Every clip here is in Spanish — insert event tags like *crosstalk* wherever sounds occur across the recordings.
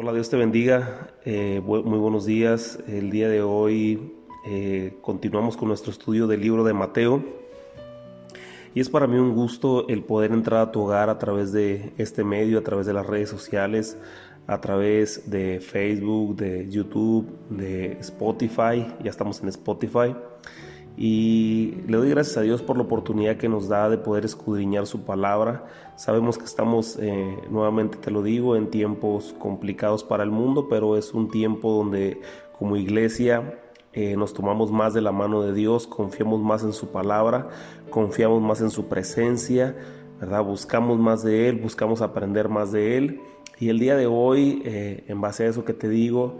Hola, Dios te bendiga. Eh, muy buenos días. El día de hoy eh, continuamos con nuestro estudio del libro de Mateo. Y es para mí un gusto el poder entrar a tu hogar a través de este medio, a través de las redes sociales, a través de Facebook, de YouTube, de Spotify. Ya estamos en Spotify. Y le doy gracias a Dios por la oportunidad que nos da de poder escudriñar su palabra. Sabemos que estamos, eh, nuevamente te lo digo, en tiempos complicados para el mundo, pero es un tiempo donde como iglesia eh, nos tomamos más de la mano de Dios, confiamos más en su palabra, confiamos más en su presencia, ¿verdad? Buscamos más de Él, buscamos aprender más de Él. Y el día de hoy, eh, en base a eso que te digo,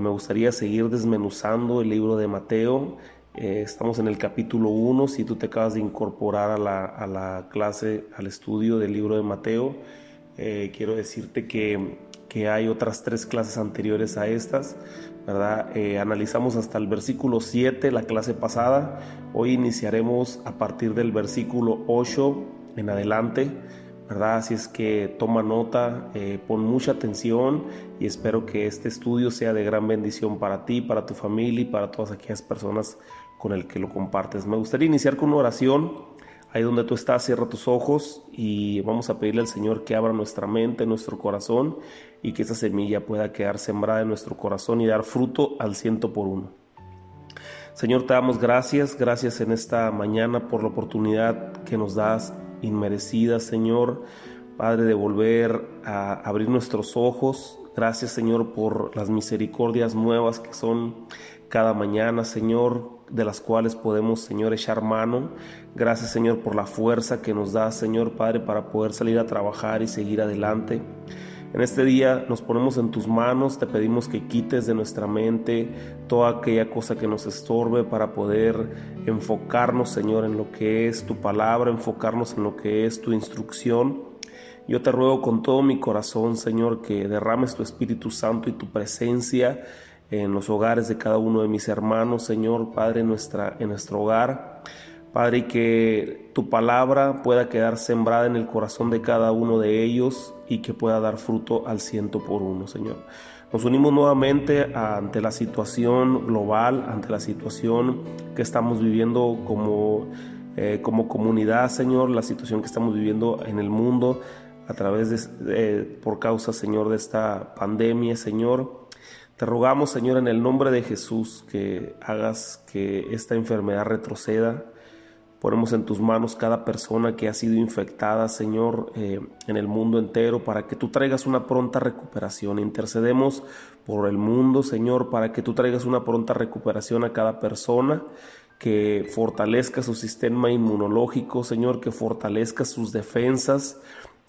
me gustaría seguir desmenuzando el libro de Mateo eh, estamos en el capítulo 1, si tú te acabas de incorporar a la, clase, al estudio del libro de Mateo, eh, quiero decirte que, hay otras tres clases anteriores a estas, ¿verdad? Eh, analizamos hasta el versículo 7 la clase pasada, hoy iniciaremos a partir del versículo 8 en adelante. ¿verdad? Así es que toma nota, pon mucha atención y espero que este estudio sea de gran bendición para ti, para tu familia y para todas aquellas personas con el que lo compartes. Me gustaría iniciar con una oración. Ahí donde tú estás, cierra tus ojos y vamos a pedirle al Señor que abra nuestra mente, nuestro corazón y que esa semilla pueda quedar sembrada en nuestro corazón y dar fruto al ciento por uno. Señor, te damos gracias, gracias en esta mañana por la oportunidad que nos das inmerecida, Señor. Padre, de volver a abrir nuestros ojos. Gracias, Señor, por las misericordias nuevas que son cada mañana, Señor de las cuales podemos, Señor, echar mano. Gracias, Señor, por la fuerza que nos da, Señor Padre, para poder salir a trabajar y seguir adelante. En este día nos ponemos en tus manos, te pedimos que quites de nuestra mente toda aquella cosa que nos estorbe para poder enfocarnos, Señor, en lo que es tu palabra, enfocarnos en lo que es tu instrucción. Yo te ruego con todo mi corazón, Señor, que derrames tu Espíritu Santo y tu presencia en los hogares de cada uno de mis hermanos, Señor, Padre, en, nuestra, en nuestro hogar. Padre, y que tu palabra pueda quedar sembrada en el corazón de cada uno de ellos y que pueda dar fruto al ciento por uno, Señor. Nos unimos nuevamente ante la situación global, ante la situación que estamos viviendo como, eh, como comunidad, Señor, la situación que estamos viviendo en el mundo a través de, por causa, Señor, de esta pandemia, Señor. Te rogamos, Señor, en el nombre de Jesús, que hagas que esta enfermedad retroceda. Ponemos en tus manos cada persona que ha sido infectada, Señor, eh, en el mundo entero, para que tú traigas una pronta recuperación. Intercedemos por el mundo, Señor, para que tú traigas una pronta recuperación a cada persona, que fortalezca su sistema inmunológico, Señor, que fortalezca sus defensas,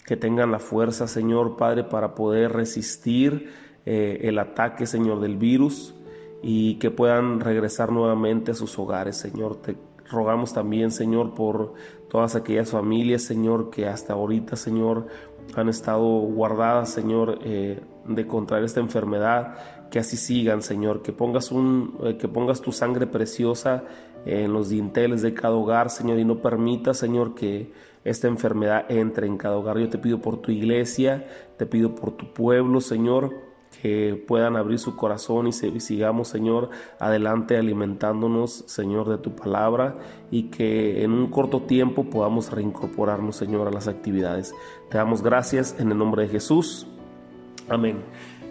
que tengan la fuerza, Señor, Padre, para poder resistir eh, el ataque, Señor, del virus y que puedan regresar nuevamente a sus hogares, Señor. Te rogamos también, Señor, por todas aquellas familias, Señor, que hasta ahorita, Señor, han estado guardadas, Señor, eh, de contraer esta enfermedad, que así sigan, Señor, que pongas, un, eh, que pongas tu sangre preciosa en los dinteles de cada hogar, Señor, y no permita, Señor, que esta enfermedad entre en cada hogar. Yo te pido por tu iglesia, te pido por tu pueblo, Señor, que puedan abrir su corazón y sigamos, Señor, adelante alimentándonos, Señor, de tu palabra y que en un corto tiempo podamos reincorporarnos, Señor, a las actividades. Te damos gracias en el nombre de Jesús. Amén.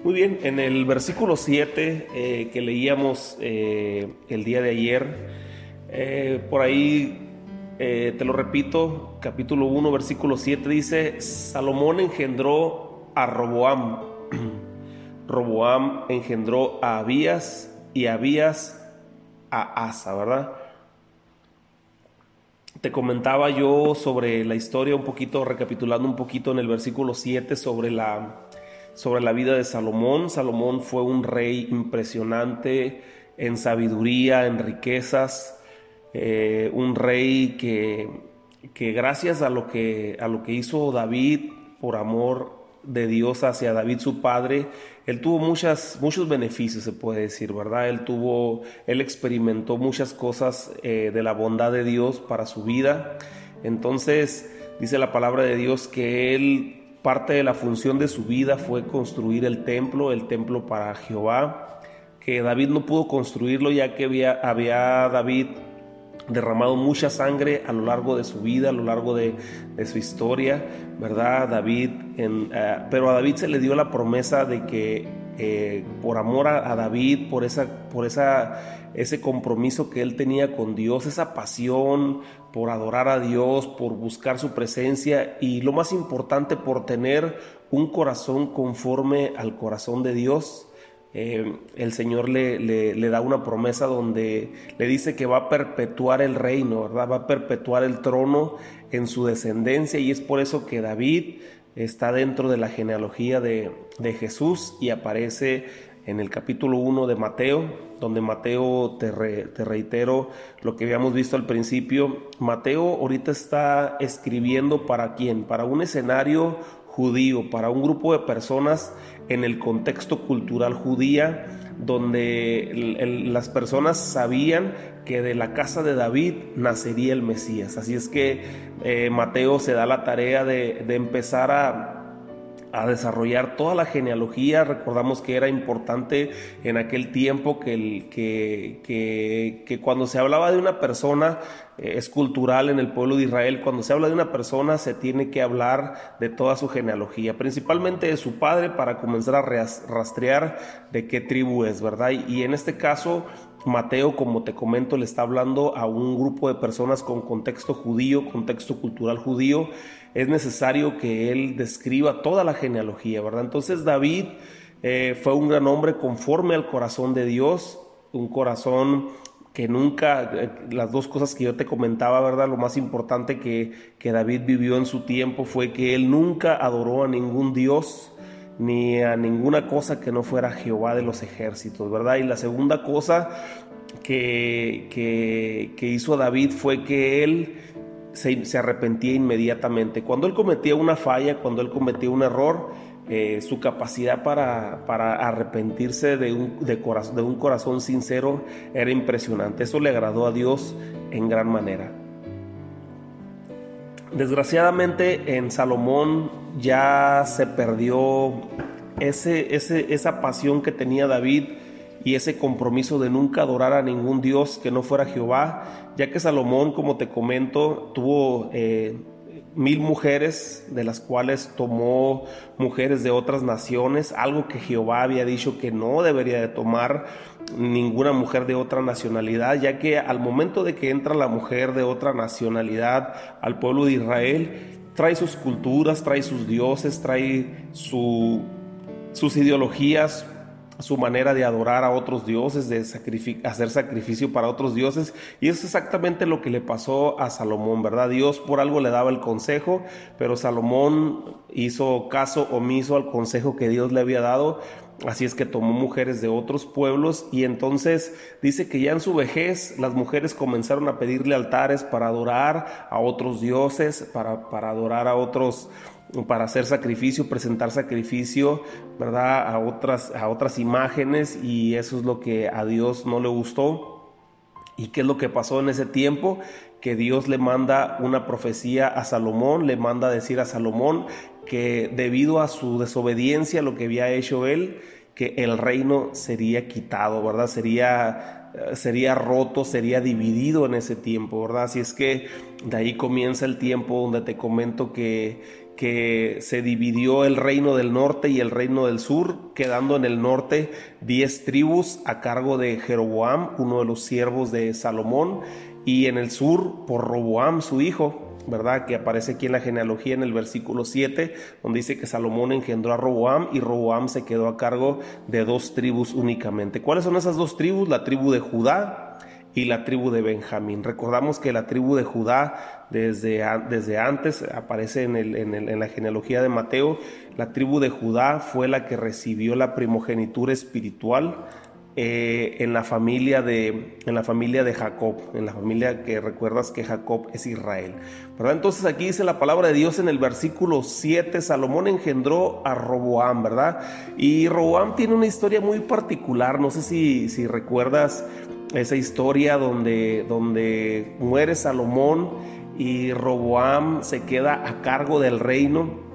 Muy bien, en el versículo 7 eh, que leíamos eh, el día de ayer, eh, por ahí te lo repito, capítulo 1, versículo 7 dice, Salomón engendró a Roboam. *clears throat* Roboam engendró a Abías y Abías a Asa, ¿verdad? Te comentaba yo sobre la historia un poquito, recapitulando un poquito en el versículo 7 sobre la, sobre la vida de Salomón. Salomón fue un rey impresionante en sabiduría, en riquezas, eh, un rey que, que gracias a lo que, a lo que hizo David por amor de Dios hacia David su padre, él tuvo muchas, muchos beneficios, se puede decir, ¿verdad? Él tuvo, él experimentó muchas cosas eh, de la bondad de Dios para su vida. Entonces, dice la palabra de Dios que él parte de la función de su vida fue construir el templo, el templo para Jehová, que David no pudo construirlo ya que había, había David derramado mucha sangre a lo largo de su vida, a lo largo de, su historia, ¿verdad? David, eh, pero a David se le dio la promesa de que eh, por amor a, David, por, esa, por esa, ese compromiso que él tenía con Dios, esa pasión por adorar a Dios, por buscar su presencia y lo más importante, por tener un corazón conforme al corazón de Dios, eh, el Señor le, le, da una promesa donde le dice que va a perpetuar el reino, ¿verdad? Va a perpetuar el trono en su descendencia y es por eso que David está dentro de la genealogía de, de Jesús y aparece en el capítulo 1 de Mateo, donde Mateo, te, te, reitero lo que habíamos visto al principio, Mateo ahorita está escribiendo para quién, para un escenario judío, para un grupo de personas en el contexto cultural judía, donde las personas sabían que de la casa de David nacería el Mesías. Así es que eh, Mateo se da la tarea de, de empezar a a desarrollar toda la genealogía. Recordamos que era importante en aquel tiempo que, el, que, que, cuando se hablaba de una persona, eh, es cultural en el pueblo de Israel, cuando se habla de una persona se tiene que hablar de toda su genealogía, principalmente de su padre para comenzar a rastrear de qué tribu es, ¿verdad? Y en este caso Mateo, como te comento, le está hablando a un grupo de personas con contexto judío, contexto cultural judío. Es necesario que él describa toda la genealogía, ¿verdad? Entonces David eh, fue un gran hombre conforme al corazón de Dios, un corazón que nunca, eh, las dos cosas que yo te comentaba, ¿verdad? Lo más importante que, que David vivió en su tiempo fue que él nunca adoró a ningún Dios ni a ninguna cosa que no fuera Jehová de los ejércitos, ¿verdad? Y la segunda cosa que, que, hizo David fue que él se, arrepentía inmediatamente. Cuando él cometía una falla, cuando él cometía un error, eh, su capacidad para, para arrepentirse de un, de, un corazón sincero era impresionante. Eso le agradó a Dios en gran manera. Desgraciadamente en Salomón ya se perdió ese, esa pasión que tenía David y ese compromiso de nunca adorar a ningún Dios que no fuera Jehová, ya que Salomón, como te comento, tuvo eh, mil mujeres, de las cuales tomó mujeres de otras naciones, algo que Jehová había dicho que no debería de tomar ninguna mujer de otra nacionalidad, ya que al momento de que entra la mujer de otra nacionalidad al pueblo de Israel, trae sus culturas, trae sus dioses, trae su, sus ideologías, su manera de adorar a otros dioses, de hacer sacrificio para otros dioses. Y es exactamente lo que le pasó a Salomón, ¿verdad? Dios por algo le daba el consejo, pero Salomón hizo caso omiso al consejo que Dios le había dado. Así es que tomó mujeres de otros pueblos y entonces dice que ya en su vejez las mujeres comenzaron a pedirle altares para adorar a otros dioses, para, para adorar a otros para hacer sacrificio, presentar sacrificio, ¿verdad? A otras, a otras imágenes y eso es lo que a Dios no le gustó. ¿Y qué es lo que pasó en ese tiempo? Que Dios le manda una profecía a Salomón, le manda decir a Salomón que debido a su desobediencia, lo que había hecho él, que el reino sería quitado, ¿verdad? Sería, sería roto, sería dividido en ese tiempo, ¿verdad? Así es que de ahí comienza el tiempo donde te comento que, que se dividió el reino del norte y el reino del sur, quedando en el norte diez tribus a cargo de Jeroboam, uno de los siervos de Salomón, y en el sur por Roboam, su hijo, ¿verdad? Que aparece aquí en la genealogía en el versículo 7, donde dice que Salomón engendró a Roboam y Roboam se quedó a cargo de dos tribus únicamente. ¿Cuáles son esas dos tribus? La tribu de Judá y la tribu de Benjamín. Recordamos que la tribu de Judá desde, desde antes aparece en, el, en, la genealogía de Mateo. La tribu de Judá fue la que recibió la primogenitura espiritual eh, en, la familia de, en la familia de Jacob, en la familia que recuerdas que Jacob es Israel. ¿verdad? Entonces aquí dice la palabra de Dios en el versículo 7, Salomón engendró a Roboam, ¿verdad? Y Roboam tiene una historia muy particular, no sé si, si recuerdas esa historia donde, donde muere Salomón y Roboam se queda a cargo del reino.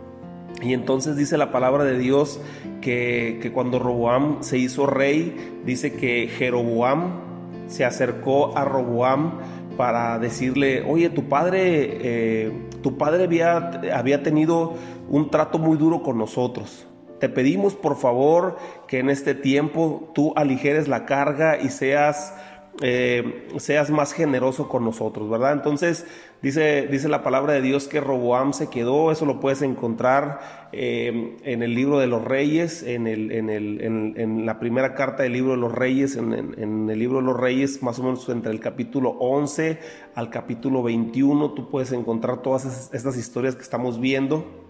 Y entonces dice la palabra de Dios que, que cuando Roboam se hizo rey, dice que Jeroboam se acercó a Roboam para decirle, oye, tu padre, eh, tu padre había, había tenido un trato muy duro con nosotros. Te pedimos por favor que en este tiempo tú aligeres la carga y seas eh, seas más generoso con nosotros, ¿verdad? Entonces dice, dice la palabra de Dios que Roboam se quedó, eso lo puedes encontrar eh, en el libro de los reyes, en, el, en, el, en, la primera carta del libro de los reyes, en, el libro de los reyes, más o menos entre el capítulo 11 al capítulo 21, tú puedes encontrar todas estas historias que estamos viendo.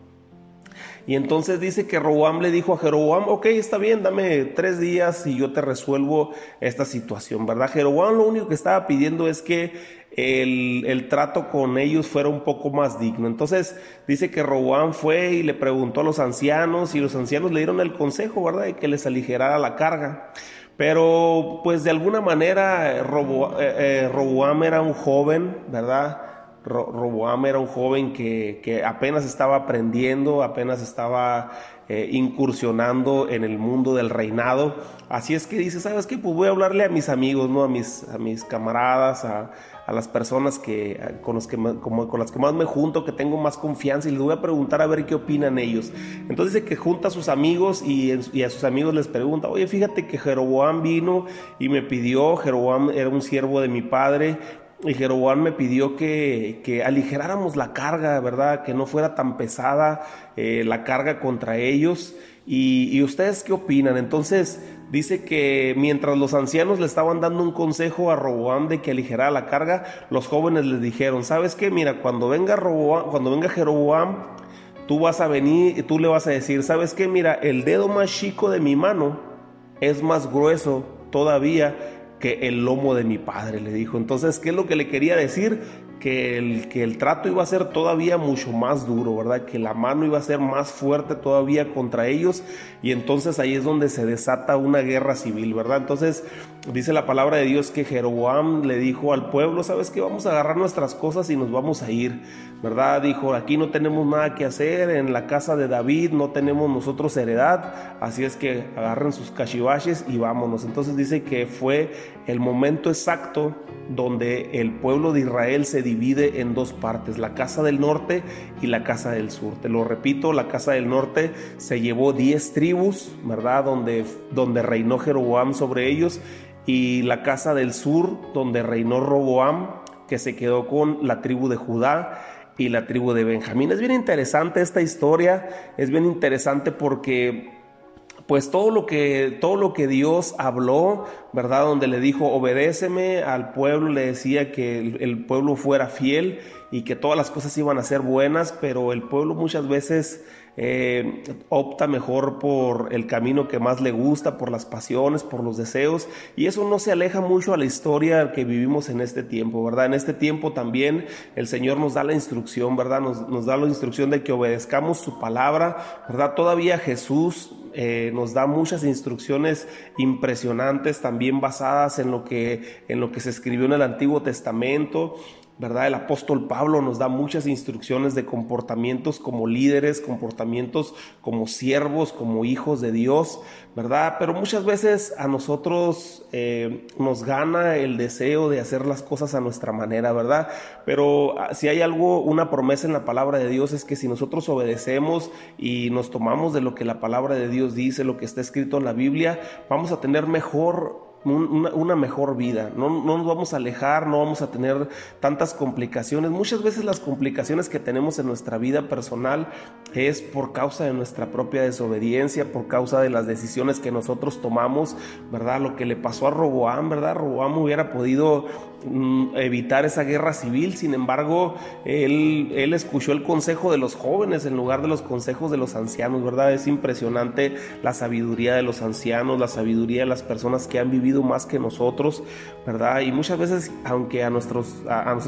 Y entonces dice que Roboam le dijo a Jeroboam, ok, está bien, dame tres días y yo te resuelvo esta situación, ¿verdad? Jeroboam lo único que estaba pidiendo es que el, trato con ellos fuera un poco más digno. Entonces dice que Roboam fue y le preguntó a los ancianos y los ancianos le dieron el consejo, ¿verdad? De que les aligerara la carga. Pero pues de alguna manera eh, eh, Roboam era un joven, ¿verdad? Roboam era un joven que, apenas estaba aprendiendo, apenas estaba eh, incursionando en el mundo del reinado. Así es que dice, ¿sabes qué? Pues voy a hablarle a mis amigos, ¿no? A mis, a mis camaradas, a, las personas que, con, los que como, con las que más me junto, que tengo más confianza y les voy a preguntar a ver qué opinan ellos. Entonces dice que junta a sus amigos y, y a sus amigos les pregunta, oye, fíjate que Jeroboam vino y me pidió, Jeroboam era un siervo de mi padre, y Jeroboam me pidió que, aligeráramos la carga, ¿verdad? Que no fuera tan pesada eh, la carga contra ellos. Y, ustedes qué opinan? Entonces dice que mientras los ancianos le estaban dando un consejo a Roboam de que aligerara la carga, los jóvenes les dijeron, ¿sabes qué? Mira, cuando venga, Roboam, cuando venga Jeroboam, tú vas a venir y tú le vas a decir, ¿sabes qué? Mira, el dedo más chico de mi mano es más grueso todavía que el lomo de mi padre, le dijo. Entonces, ¿qué es lo que le quería decir? Que el, que el trato iba a ser todavía mucho más duro, ¿verdad? Que la mano iba a ser más fuerte todavía contra ellos y entonces ahí es donde se desata una guerra civil, ¿verdad? Entonces dice la palabra de Dios que Jeroboam le dijo al pueblo, ¿sabes qué? Vamos a agarrar nuestras cosas y nos vamos a ir, ¿verdad? Dijo, aquí no tenemos nada que hacer, en la casa de David no tenemos nosotros heredad, así es que agarren sus cachivaches y vámonos. Entonces dice que fue el momento exacto donde el pueblo de Israel se divide en dos partes, la casa del norte y la casa del sur. Te lo repito, la casa del norte se llevó 10 tribus, ¿verdad? Donde, donde reinó Jeroboam sobre ellos y la casa del sur donde reinó Roboam, que se quedó con la tribu de Judá y la tribu de Benjamín. Es bien interesante esta historia, es bien interesante porque pues todo lo que todo lo que Dios habló, ¿verdad? Donde le dijo, "Obedéceme", al pueblo le decía que el, pueblo fuera fiel y que todas las cosas iban a ser buenas, pero el pueblo muchas veces eh, opta mejor por el camino que más le gusta, por las pasiones, por los deseos, y eso no se aleja mucho a la historia que vivimos en este tiempo, ¿verdad? En este tiempo también el Señor nos da la instrucción, ¿verdad? Nos, nos da la instrucción de que obedezcamos su palabra, ¿verdad? Todavía Jesús eh, nos da muchas instrucciones impresionantes, también basadas en lo que, en lo que se escribió en el Antiguo Testamento. ¿Verdad? El apóstol Pablo nos da muchas instrucciones de comportamientos como líderes, comportamientos como siervos, como hijos de Dios, ¿verdad? Pero muchas veces a nosotros eh, nos gana el deseo de hacer las cosas a nuestra manera, ¿verdad? Pero ah, si hay algo, una promesa en la palabra de Dios es que si nosotros obedecemos y nos tomamos de lo que la palabra de Dios dice, lo que está escrito en la Biblia, vamos a tener mejor una, mejor vida, no, no, nos vamos a alejar, no vamos a tener tantas complicaciones. Muchas veces las complicaciones que tenemos en nuestra vida personal es por causa de nuestra propia desobediencia, por causa de las decisiones que nosotros tomamos, ¿verdad? Lo que le pasó a Roboam, ¿verdad? Roboam hubiera podido evitar esa guerra civil, sin embargo, él, escuchó el consejo de los jóvenes en lugar de los consejos de los ancianos, ¿verdad? Es impresionante la sabiduría de los ancianos, la sabiduría de las personas que han vivido más que nosotros, ¿verdad? Y muchas veces, aunque a, nosotros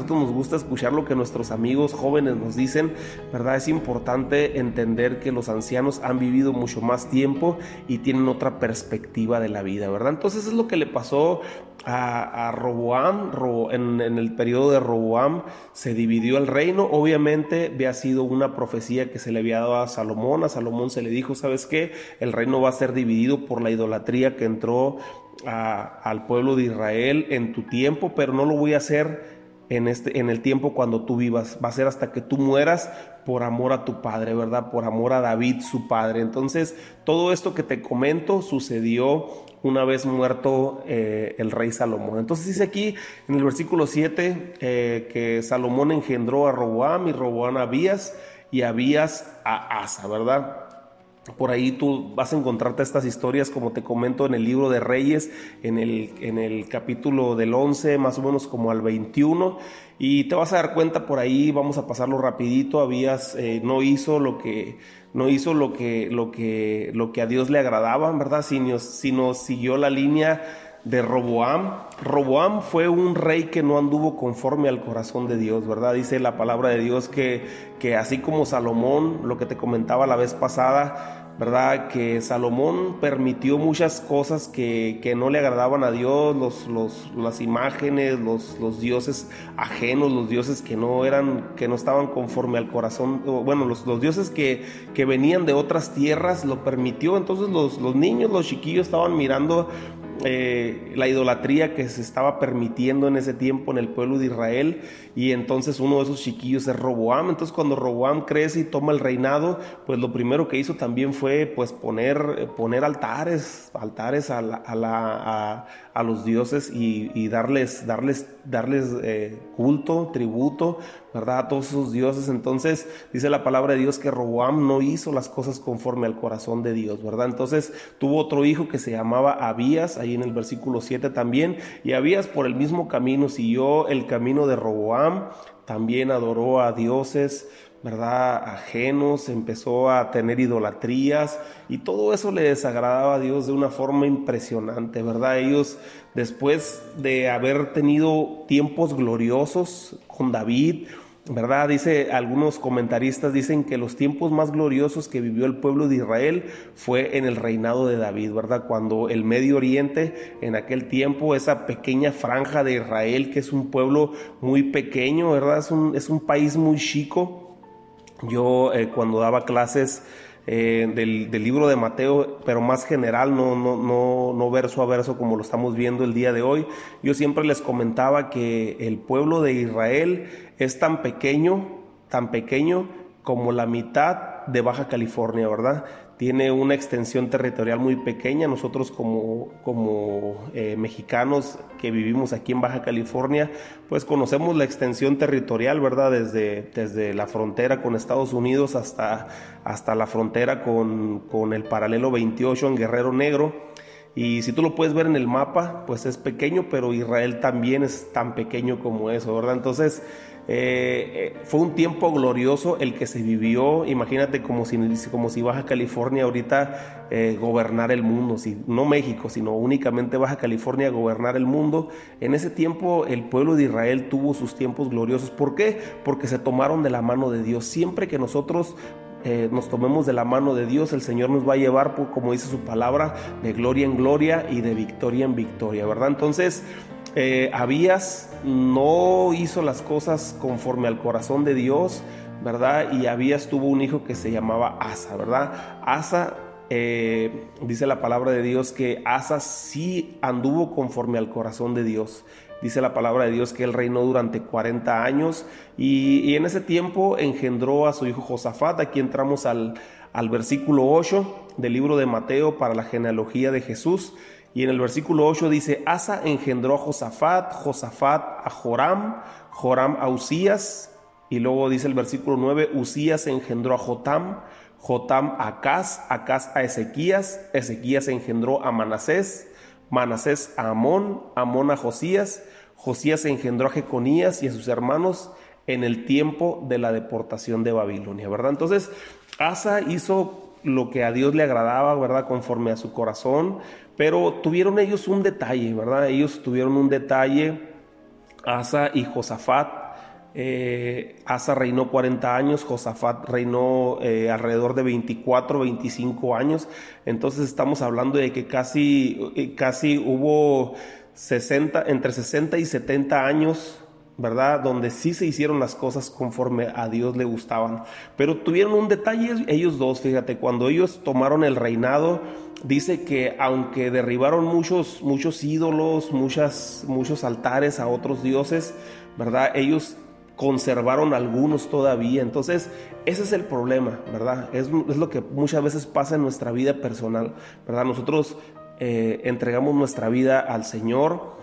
nos gusta escuchar lo que nuestros amigos jóvenes nos dicen, ¿verdad? Es importante entender que los ancianos han vivido mucho más tiempo y tienen otra perspectiva de la vida, ¿verdad? Entonces es lo que le pasó a, Roboam, en, el periodo de Roboam se dividió el reino. Obviamente había sido una profecía que se le había dado a Salomón. A Salomón se le dijo, ¿sabes qué? El reino va a ser dividido por la idolatría que entró al pueblo de Israel en tu tiempo, pero no lo voy a hacer en, este, en el tiempo cuando tú vivas. Va a ser hasta que tú mueras por amor a tu padre, ¿verdad? Por amor a David, su padre. Entonces, todo esto que te comento sucedió una vez muerto eh, el rey Salomón. Entonces dice aquí en el versículo 7 eh, que Salomón engendró a Roboam y Roboam a Abías y Abías a Asa, ¿verdad? Por ahí tú vas a encontrarte estas historias, como te comento, en el libro de Reyes, en el, en el capítulo del 11, más o menos como al 21, y te vas a dar cuenta por ahí, vamos a pasarlo rapidito, habías, eh, no hizo lo que, no hizo lo que, lo que, lo que a Dios le agradaba, ¿verdad? Sino, sino siguió la línea de Roboam. Roboam fue un rey que no anduvo conforme al corazón de Dios, ¿verdad? Dice la palabra de Dios que, que así como Salomón, lo que te comentaba la vez pasada, ¿verdad? Que Salomón permitió muchas cosas que, que no le agradaban a Dios, los, los, las imágenes, los, los, dioses ajenos, los dioses que no eran, que no estaban conforme al corazón, bueno, los, dioses que, que, venían de otras tierras, lo permitió. Entonces los niños, los chiquillos estaban mirando eh, la idolatría que se estaba permitiendo en ese tiempo en el pueblo de Israel y entonces uno de esos chiquillos es Roboam, entonces cuando Roboam crece y toma el reinado, pues lo primero que hizo también fue pues poner, poner altares, altares a, la, a, los dioses y, darles, darles, darles eh, culto, tributo, ¿verdad? A todos esos dioses, entonces dice la palabra de Dios que Roboam no hizo las cosas conforme al corazón de Dios, ¿verdad? Entonces tuvo otro hijo que se llamaba Abías, ahí en el versículo 7 también, y Abías por el mismo camino siguió el camino de Roboam, también adoró a dioses, ¿verdad? Ajenos, empezó a tener idolatrías y todo eso le desagradaba a Dios de una forma impresionante, ¿verdad? Ellos, después de haber tenido tiempos gloriosos con David, ¿verdad? Dice, algunos comentaristas dicen que los tiempos más gloriosos que vivió el pueblo de Israel fue en el reinado de David, ¿verdad? Cuando el Medio Oriente, en aquel tiempo, esa pequeña franja de Israel, que es un pueblo muy pequeño, ¿verdad? Es un, es un país muy chico. Yo eh, cuando daba clases eh, del, libro de Mateo, pero más general, no, no, no, no verso a verso como lo estamos viendo el día de hoy. Yo siempre les comentaba que el pueblo de Israel es tan pequeño, tan pequeño como la mitad de Baja California, ¿verdad? Tiene una extensión territorial muy pequeña. Nosotros como, como eh, mexicanos que vivimos aquí en Baja California, pues conocemos la extensión territorial, ¿verdad? Desde, desde la frontera con Estados Unidos hasta, hasta la frontera con, con el paralelo 28 en Guerrero Negro. Y si tú lo puedes ver en el mapa, pues es pequeño, pero Israel también es tan pequeño como eso, ¿verdad? Entonces, eh, eh, fue un tiempo glorioso el que se vivió, imagínate como si, como si Baja California ahorita eh, gobernar el mundo, si, no México, sino únicamente Baja California gobernar el mundo. En ese tiempo el pueblo de Israel tuvo sus tiempos gloriosos. ¿Por qué? Porque se tomaron de la mano de Dios. Siempre que nosotros nos tomemos de la mano de Dios, el Señor nos va a llevar, como dice su palabra, de gloria en gloria y de victoria en victoria, ¿verdad? Entonces, eh, Abías no hizo las cosas conforme al corazón de Dios, ¿verdad? Y Abías tuvo un hijo que se llamaba Asa, ¿verdad? Asa, eh, dice la palabra de Dios que Asa sí anduvo conforme al corazón de Dios. Dice la palabra de Dios que él reinó durante 40 años y, en ese tiempo engendró a su hijo Josafat. Aquí entramos al, al versículo 8 del libro de Mateo para la genealogía de Jesús. Y en el versículo 8 dice, Asa engendró a Josafat, Josafat a Joram, Joram a Usías, y luego dice el versículo 9, Usías engendró a Jotam, Jotam a Acaz, Acaz a Ezequías, Ezequías engendró a Manasés, Manasés a Amón, Amón a Josías, Josías engendró a Jeconías y a sus hermanos en el tiempo de la deportación de Babilonia, ¿verdad? Entonces, Asa hizo lo que a Dios le agradaba, ¿verdad? Conforme a su corazón, pero tuvieron ellos un detalle, ¿verdad? Ellos tuvieron un detalle, Asa y Josafat. Eh, Asa reinó 40 años, Josafat reinó eh, alrededor de 24, 25 años. Entonces estamos hablando de que casi, eh, casi hubo 60, entre 60 y 70 años, ¿verdad? Donde sí se hicieron las cosas conforme a Dios le gustaban. Pero tuvieron un detalle ellos dos, fíjate, cuando ellos tomaron el reinado, dice que aunque derribaron muchos, muchos ídolos, muchas, muchos altares a otros dioses, ¿verdad? Ellos conservaron algunos todavía. Entonces, ese es el problema, ¿verdad? Es, es, lo que muchas veces pasa en nuestra vida personal, ¿verdad? Nosotros eh, entregamos nuestra vida al Señor,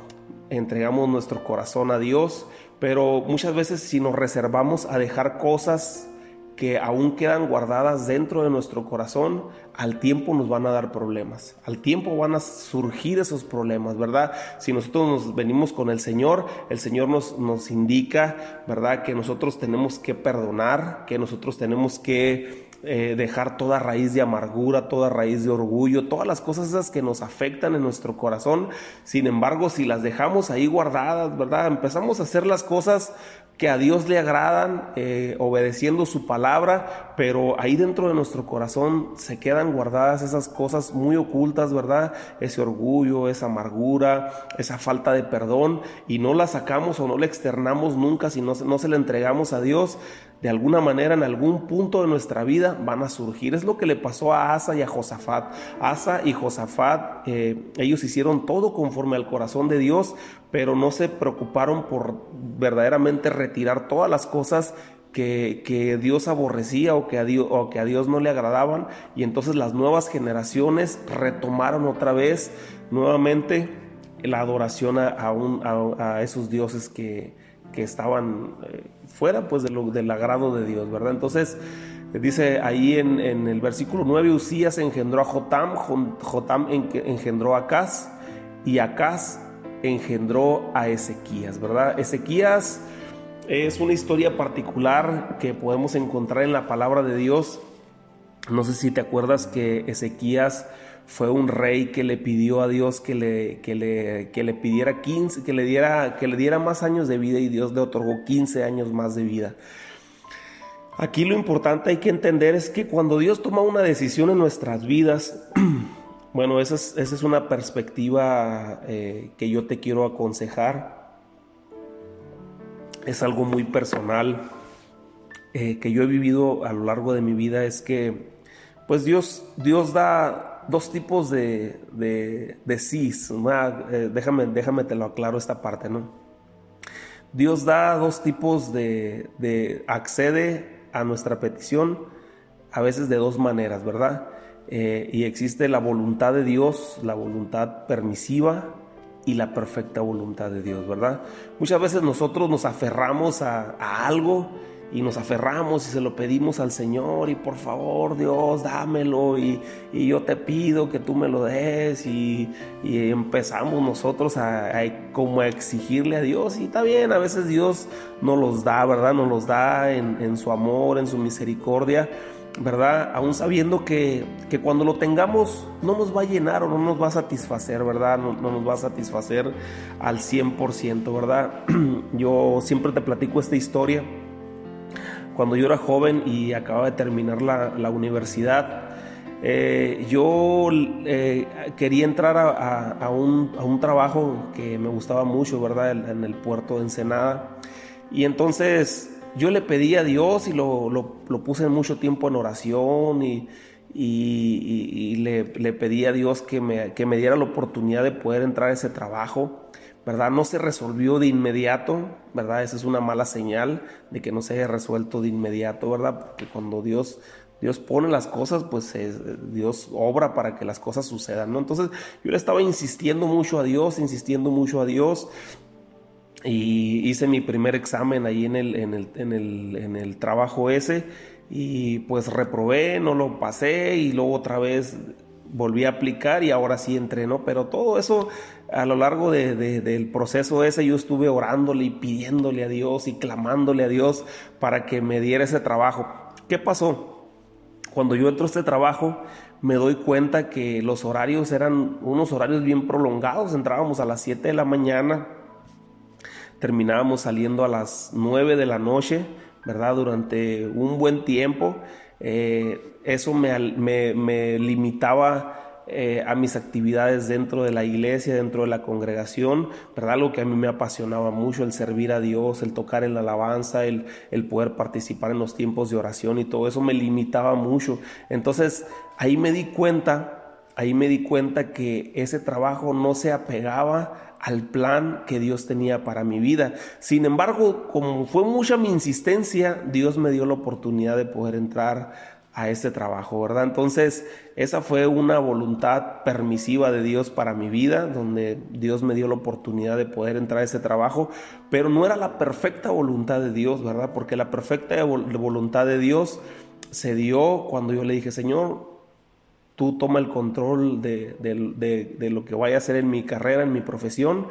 entregamos nuestro corazón a Dios, pero muchas veces si nos reservamos a dejar cosas que aún quedan guardadas dentro de nuestro corazón, al tiempo nos van a dar problemas, al tiempo van a surgir esos problemas, ¿verdad? Si nosotros nos venimos con el Señor, el Señor nos, nos indica, ¿verdad? Que nosotros tenemos que perdonar, que nosotros tenemos que eh, dejar toda raíz de amargura, toda raíz de orgullo, todas las cosas esas que nos afectan en nuestro corazón. Sin embargo, si las dejamos ahí guardadas, ¿verdad? Empezamos a hacer las cosas que a Dios le agradan, eh, obedeciendo su palabra, pero ahí dentro de nuestro corazón se quedan guardadas esas cosas muy ocultas, ¿verdad? Ese orgullo, esa amargura, esa falta de perdón, y no la sacamos o no la externamos nunca si no, no se la entregamos a Dios de alguna manera en algún punto de nuestra vida van a surgir. Es lo que le pasó a Asa y a Josafat. Asa y Josafat, eh, ellos hicieron todo conforme al corazón de Dios, pero no se preocuparon por verdaderamente retirar todas las cosas que, Dios aborrecía o que, a Dios, no le agradaban. Y entonces las nuevas generaciones retomaron otra vez, nuevamente, la adoración a, esos dioses que, estaban eh, fuera pues del agrado de Dios, ¿verdad? Entonces dice ahí en, el versículo 9, Usías engendró a Jotam, Jotam engendró a Acaz y Acaz engendró a Ezequías, ¿verdad? Ezequías es una historia particular que podemos encontrar en la palabra de Dios. No sé si te acuerdas que Ezequías fue un rey que le pidió a Dios que le, que le, que le pidiera 15, que le, diera, que le diera más años de vida y Dios le otorgó 15 años más de vida. Aquí lo importante hay que entender es que cuando Dios toma una decisión en nuestras vidas, *clears throat* bueno, esa es, una perspectiva eh, que yo te quiero aconsejar. Es algo muy personal eh, que yo he vivido a lo largo de mi vida, es que pues Dios, Dios da dos tipos de, de, de sís. Eh, déjame, déjame te lo aclaro esta parte, ¿no? Dios da dos tipos de, de accede a nuestra petición, a veces de dos maneras, ¿verdad? Eh, y existe la voluntad de Dios, la voluntad permisiva y la perfecta voluntad de Dios, ¿verdad? Muchas veces nosotros nos aferramos a, algo y nos aferramos y se lo pedimos al Señor y por favor Dios dámelo y, yo te pido que tú me lo des y, empezamos nosotros a, como a exigirle a Dios y está bien, a veces Dios nos los da, ¿verdad? Nos los da en, su amor, en su misericordia. ¿Verdad? Aún sabiendo que, cuando lo tengamos no nos va a llenar o no nos va a satisfacer, ¿verdad? No, no nos va a satisfacer al 100%, ¿verdad? *clears throat* Yo siempre te platico esta historia cuando yo era joven y acababa de terminar la, universidad, eh, yo eh, quería entrar a, un, trabajo que me gustaba mucho, ¿verdad? En, el puerto de Ensenada. Y entonces yo le pedí a Dios y lo, puse mucho tiempo en oración y, le, pedí a Dios que me, que me diera la oportunidad de poder entrar a ese trabajo. ¿verdad? No se resolvió de inmediato, ¿verdad? Esa es una mala señal de que no se haya resuelto de inmediato, ¿verdad? Porque cuando Dios, Dios pone las cosas, pues Dios obra para que las cosas sucedan, ¿no? Entonces yo le estaba insistiendo mucho a Dios, insistiendo mucho a Dios. Y hice mi primer examen ahí en el, en el, en el, en el trabajo ese y pues reprobé, no lo pasé y luego otra vez volví a aplicar y ahora sí entré, ¿no? Pero todo eso a lo largo del proceso ese yo estuve orándole y pidiéndole a Dios y clamándole a Dios para que me diera ese trabajo. ¿Qué pasó? Cuando yo entro a este trabajo me doy cuenta que los horarios eran unos horarios bien prolongados. Entrábamos a las 7 de la mañana, terminábamos saliendo a las 9 de la noche, ¿verdad? Durante un buen tiempo. Eh, eso me, limitaba eh, a mis actividades dentro de la iglesia, dentro de la congregación, ¿verdad? Algo que a mí me apasionaba mucho, el servir a Dios, el tocar en la alabanza, el, el poder participar en los tiempos de oración y todo eso me limitaba mucho. Entonces ahí me di cuenta, ahí me di cuenta que ese trabajo no se apegaba al plan que Dios tenía para mi vida. Sin embargo, como fue mucha mi insistencia, Dios me dio la oportunidad de poder entrar a este trabajo, ¿verdad? Entonces, esa fue una voluntad permisiva de Dios para mi vida, donde Dios me dio la oportunidad de poder entrar a ese trabajo, pero no era la perfecta voluntad de Dios, ¿verdad? Porque la perfecta voluntad de Dios se dio cuando yo le dije, Señor, tú toma el control de, de lo que vaya a hacer en mi carrera, en mi profesión,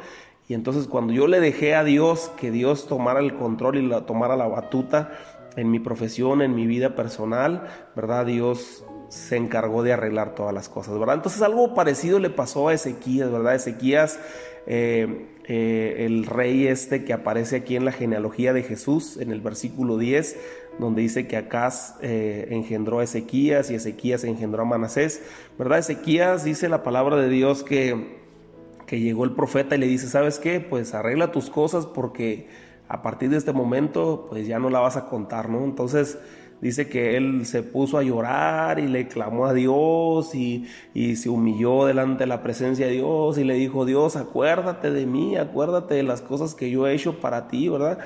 y entonces cuando yo le dejé a Dios que Dios tomara el control y la, tomara la batuta, en mi profesión, en mi vida personal, ¿verdad? Dios se encargó de arreglar todas las cosas, ¿verdad? Entonces algo parecido le pasó a Ezequías, ¿verdad? Ezequías, eh, eh, el rey este que aparece aquí en la genealogía de Jesús, en el versículo 10, donde dice que Acaz eh, engendró a Ezequías y Ezequías engendró a Manasés, ¿verdad? Ezequías dice la palabra de Dios que, que llegó el profeta y le dice, ¿sabes qué? Pues arregla tus cosas porque a partir de este momento, pues ya no la vas a contar, ¿no? Entonces dice que él se puso a llorar y le clamó a Dios y, se humilló delante de la presencia de Dios y le dijo, Dios, acuérdate de mí, acuérdate de las cosas que yo he hecho para ti, ¿verdad?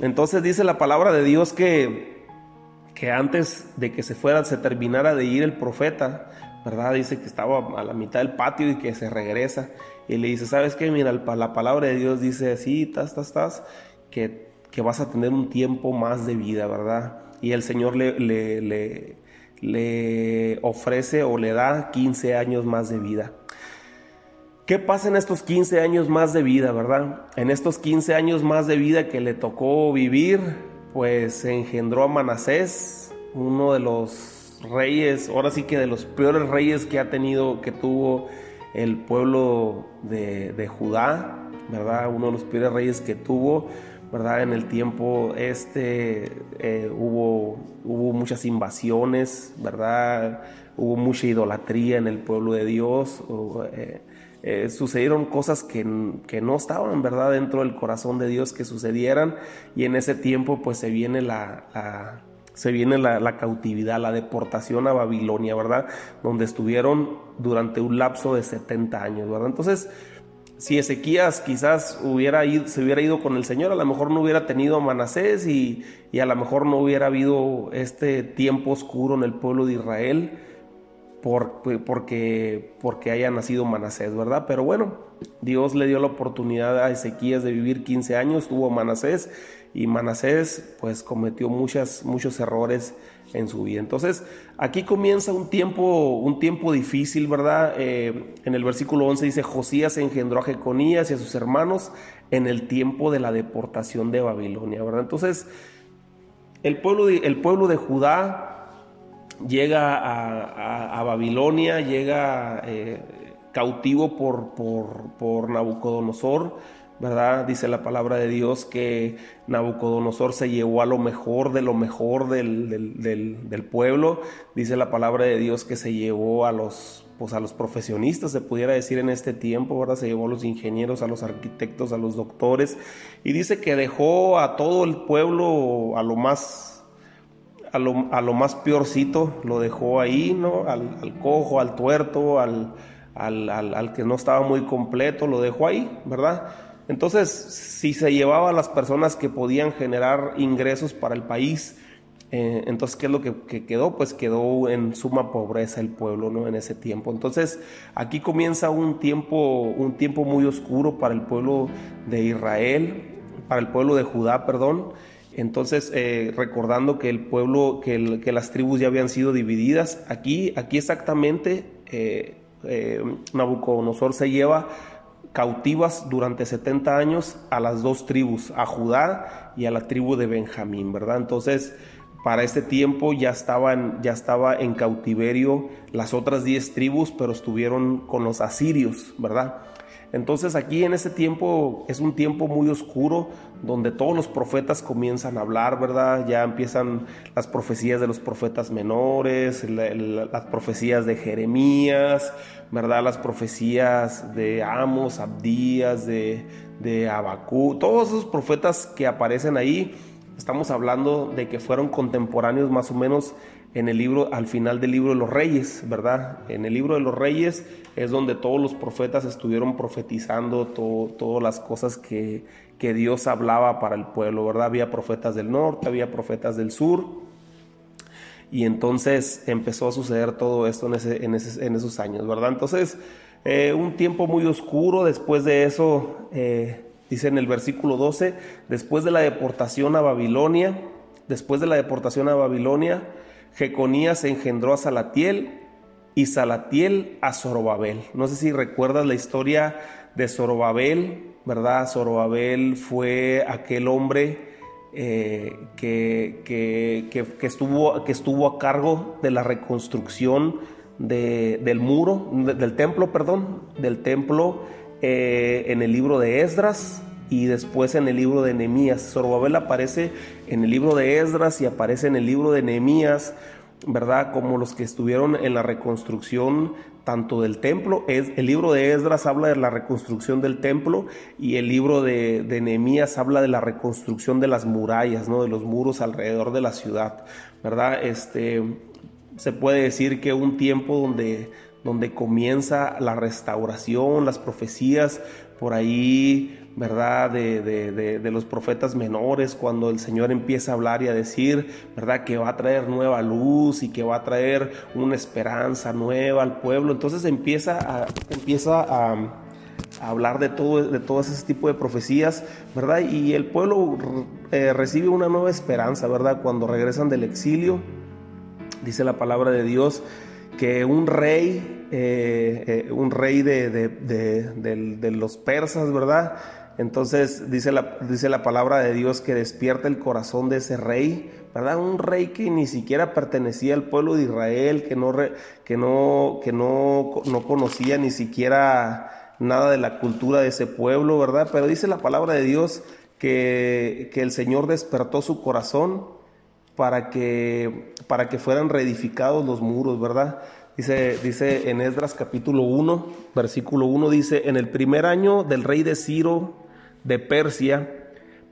Entonces dice la palabra de Dios que, que antes de que se fuera, se terminara de ir el profeta, ¿verdad? Dice que estaba a la mitad del patio y que se regresa y le dice, ¿sabes qué? Mira, la palabra de Dios dice así, estás, estás, estás que, vas a tener un tiempo más de vida, ¿verdad? Y el Señor le, le, le, ofrece o le da 15 años más de vida. ¿Qué pasa en estos 15 años más de vida, verdad? En estos 15 años más de vida que le tocó vivir, pues se engendró a Manasés, uno de los reyes, ahora sí que de los peores reyes que ha tenido, que tuvo el pueblo de, de Judá, ¿verdad? Uno de los peores reyes que tuvo. ¿Verdad? En el tiempo este eh, hubo, hubo muchas invasiones, ¿verdad? Hubo mucha idolatría en el pueblo de Dios. Eh, eh, sucedieron cosas que, no estaban, ¿verdad? Dentro del corazón de Dios que sucedieran. Y en ese tiempo pues se viene la, se viene la, cautividad, la deportación a Babilonia, ¿verdad? Donde estuvieron durante un lapso de 70 años, ¿verdad? Entonces, si Ezequías quizás hubiera ido, se hubiera ido con el Señor, a lo mejor no hubiera tenido a Manasés y, a lo mejor no hubiera habido este tiempo oscuro en el pueblo de Israel por, porque, porque haya nacido Manasés, ¿verdad? Pero bueno, Dios le dio la oportunidad a Ezequías de vivir 15 años, tuvo Manasés y Manasés pues cometió muchas, muchos errores en su vida. Entonces, aquí comienza un tiempo, un tiempo difícil, ¿verdad? Eh, en el versículo 11 dice, Josías engendró a Jeconías y a sus hermanos en el tiempo de la deportación de Babilonia, ¿verdad? Entonces, el pueblo de, el pueblo de Judá llega a, Babilonia, llega eh, cautivo por, por, por Nabucodonosor, ¿verdad? Dice la palabra de Dios que Nabucodonosor se llevó a lo mejor de lo mejor del, pueblo. Dice la palabra de Dios que se llevó a los, pues a los profesionistas, se pudiera decir en este tiempo, ¿verdad? Se llevó a los ingenieros, a los arquitectos, a los doctores. Y dice que dejó a todo el pueblo a lo más a lo, a lo, más peorcito, lo dejó ahí, ¿no? Al, al cojo, al tuerto, al, al, al, que no estaba muy completo, lo dejó ahí, ¿verdad? Entonces, si se llevaba a las personas que podían generar ingresos para el país, eh, entonces, ¿qué es lo que, quedó? Pues quedó en suma pobreza el pueblo, ¿no? En ese tiempo. Entonces, aquí comienza un tiempo, un tiempo muy oscuro para el pueblo de Israel, para el pueblo de Judá, perdón. Entonces, eh, recordando que el pueblo, que, las tribus ya habían sido divididas, aquí, aquí exactamente eh, Nabucodonosor se lleva cautivas durante 70 años a las dos tribus, a Judá y a la tribu de Benjamín, ¿verdad? Entonces, para este tiempo ya estaban ya estaba en cautiverio las otras 10 tribus, pero estuvieron con los asirios, ¿verdad? Entonces aquí en ese tiempo es un tiempo muy oscuro donde todos los profetas comienzan a hablar, ¿verdad? Ya empiezan las profecías de los profetas menores, las profecías de Jeremías, ¿verdad? Las profecías de Amos, Abdías, de, de Abacú, todos esos profetas que aparecen ahí, estamos hablando de que fueron contemporáneos más o menos en el libro, al final del libro de los reyes, ¿verdad? En el libro de los reyes es donde todos los profetas estuvieron profetizando todas las cosas que, que, Dios hablaba para el pueblo, ¿verdad? Había profetas del norte, había profetas del sur. Y entonces empezó a suceder todo esto en, ese, en, esos años, ¿verdad? Entonces, eh, un tiempo muy oscuro, después de eso, eh, dice en el versículo 12, después de la deportación a Babilonia, después de la deportación a Babilonia, Jeconías engendró a Salatiel y Salatiel a Zorobabel. No sé si recuerdas la historia de Zorobabel, ¿verdad? Zorobabel fue aquel hombre eh, que, que, estuvo, que estuvo a cargo de la reconstrucción del muro, del templo, perdón, del templo eh, en el libro de Esdras y después en el libro de Nehemías. Zorobabel aparece en el libro de Esdras y aparece en el libro de Nehemías, ¿verdad? Como los que estuvieron en la reconstrucción tanto del templo, el libro de Esdras habla de la reconstrucción del templo y el libro de, de Nehemías habla de la reconstrucción de las murallas, ¿no? De los muros alrededor de la ciudad, ¿verdad? Este, se puede decir que un tiempo donde donde comienza la restauración, las profecías por ahí ¿verdad? De, los profetas menores, cuando el Señor empieza a hablar y a decir, ¿verdad? Que va a traer nueva luz y que va a traer una esperanza nueva al pueblo. Entonces empieza a, empieza a, hablar de todo, de todo ese tipo de profecías, ¿verdad? Y el pueblo eh, recibe una nueva esperanza, ¿verdad? Cuando regresan del exilio, dice la palabra de Dios, que un rey, eh, eh, un rey de, de, los persas, ¿verdad? Entonces dice la, dice la palabra de Dios que despierta el corazón de ese rey, ¿verdad? Un rey que ni siquiera pertenecía al pueblo de Israel, que no, que no, que no, no conocía ni siquiera nada de la cultura de ese pueblo, ¿verdad? Pero dice la palabra de Dios que, que el Señor despertó su corazón para que, para que fueran reedificados los muros, ¿verdad? Dice, dice en Esdras capítulo 1, versículo 1, dice, en el primer año del rey de Ciro de Persia,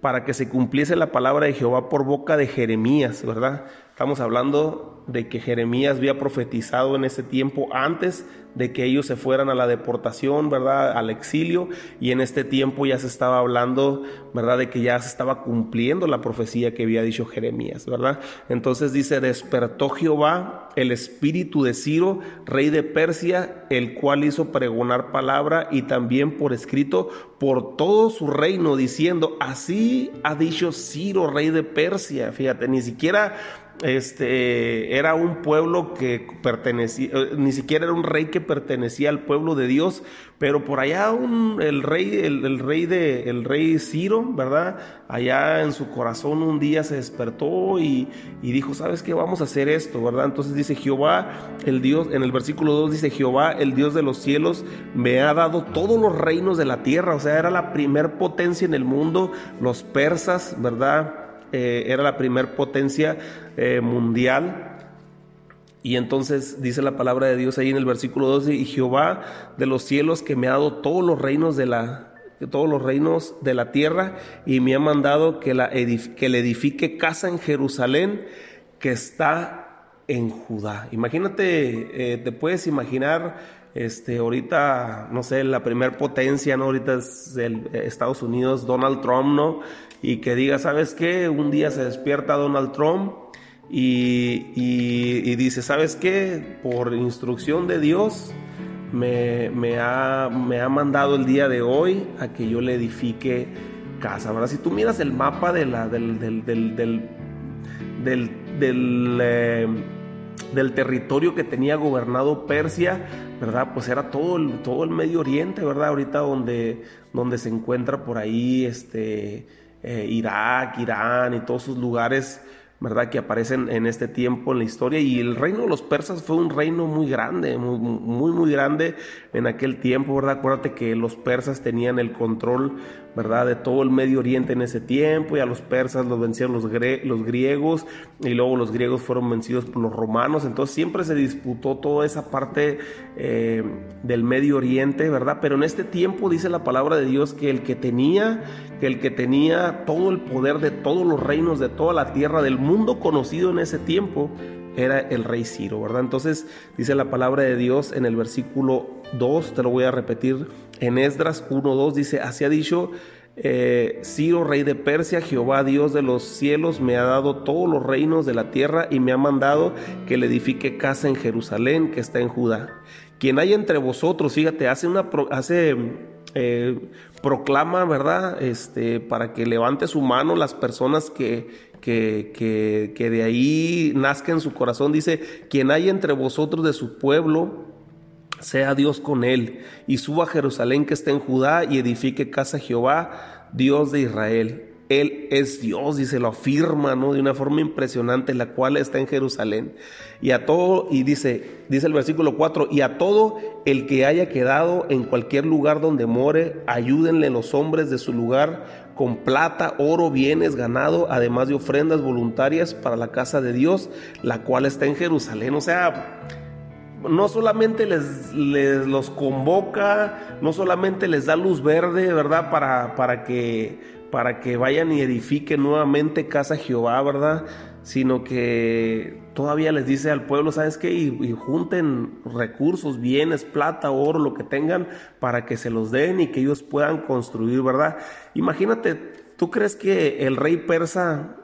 para que se cumpliese la palabra de Jehová por boca de Jeremías, ¿verdad? Estamos hablando de que Jeremías había profetizado en ese tiempo antes de que ellos se fueran a la deportación, ¿verdad? Al exilio. Y en este tiempo ya se estaba hablando, ¿verdad? De que ya se estaba cumpliendo la profecía que había dicho Jeremías, ¿verdad? Entonces dice, despertó Jehová el espíritu de Ciro, rey de Persia, el cual hizo pregonar palabra y también por escrito por todo su reino, diciendo, así ha dicho Ciro, rey de Persia. Fíjate, ni siquiera este, era un pueblo que pertenecía, eh, ni siquiera era un rey que pertenecía al pueblo de Dios, pero por allá un, el rey, el, rey de, el rey Ciro, ¿verdad? Allá en su corazón un día se despertó y, y, dijo, ¿sabes qué? Vamos a hacer esto, ¿verdad? Entonces dice Jehová, el Dios, en el versículo 2 dice, Jehová, el Dios de los cielos, me ha dado todos los reinos de la tierra, o sea, era la primer potencia en el mundo, los persas, ¿verdad? Eh, era la primer potencia eh, mundial. Y entonces dice la palabra de Dios ahí en el versículo 12, y Jehová de los cielos que me ha dado todos los reinos de la todos los reinos de la tierra y me ha mandado que, la que le edifique casa en Jerusalén que está en Judá. Imagínate, eh, te puedes imaginar este, ahorita, no sé, la primer potencia, ¿no? Ahorita es el Estados Unidos, Donald Trump, ¿no? Y que diga, ¿sabes qué? Un día se despierta Donald Trump y, y, dice, ¿sabes qué? Por instrucción de Dios, me, me, ha, me, ha, mandado el día de hoy a que yo le edifique casa, ¿verdad? Si tú miras el mapa de la, del, del, del eh, del territorio que tenía gobernado Persia, ¿verdad? Pues era todo el, todo el Medio Oriente, ¿verdad? Ahorita donde, donde se encuentra por ahí este, eh, Irak, Irán y todos sus lugares, ¿verdad? Que aparecen en este tiempo en la historia. Y el reino de los persas fue un reino muy grande, muy, muy, muy grande en aquel tiempo, ¿verdad? Acuérdate que los persas tenían el control, ¿verdad? De todo el Medio Oriente en ese tiempo, y a los persas los vencieron los, griegos, y luego los griegos fueron vencidos por los romanos. Entonces siempre se disputó toda esa parte eh, del Medio Oriente, ¿verdad? Pero en este tiempo dice la palabra de Dios que el que tenía, que el que tenía todo el poder de todos los reinos de toda la tierra del mundo conocido en ese tiempo era el rey Ciro, ¿verdad? Entonces dice la palabra de Dios en el versículo 2, te lo voy a repetir, en Esdras 1.2 dice, así ha dicho eh, Ciro, rey de Persia, Jehová Dios de los cielos, me ha dado todos los reinos de la tierra y me ha mandado que le edifique casa en Jerusalén, que está en Judá. Quien hay entre vosotros, fíjate, hace una... Hace, eh, proclama, ¿verdad? Este, para que levante su mano las personas que, que, que, de ahí nazca en su corazón. Dice, quien hay entre vosotros de su pueblo, sea Dios con él, y suba a Jerusalén que está en Judá y edifique casa Jehová, Dios de Israel. Él es Dios y se lo afirma, ¿no? De una forma impresionante, la cual está en Jerusalén. Y a todo, y dice, dice el versículo 4, y a todo el que haya quedado en cualquier lugar donde more, ayúdenle los hombres de su lugar con plata, oro, bienes, ganado, además de ofrendas voluntarias para la casa de Dios, la cual está en Jerusalén. O sea, no solamente les, les, los convoca, no solamente les da luz verde, ¿verdad? Para, para que para que vayan y edifiquen nuevamente casa Jehová, ¿verdad? Sino que todavía les dice al pueblo, ¿sabes qué? Y, junten recursos, bienes, plata, oro, lo que tengan, para que se los den y que ellos puedan construir, ¿verdad? Imagínate, ¿tú crees que el rey persa,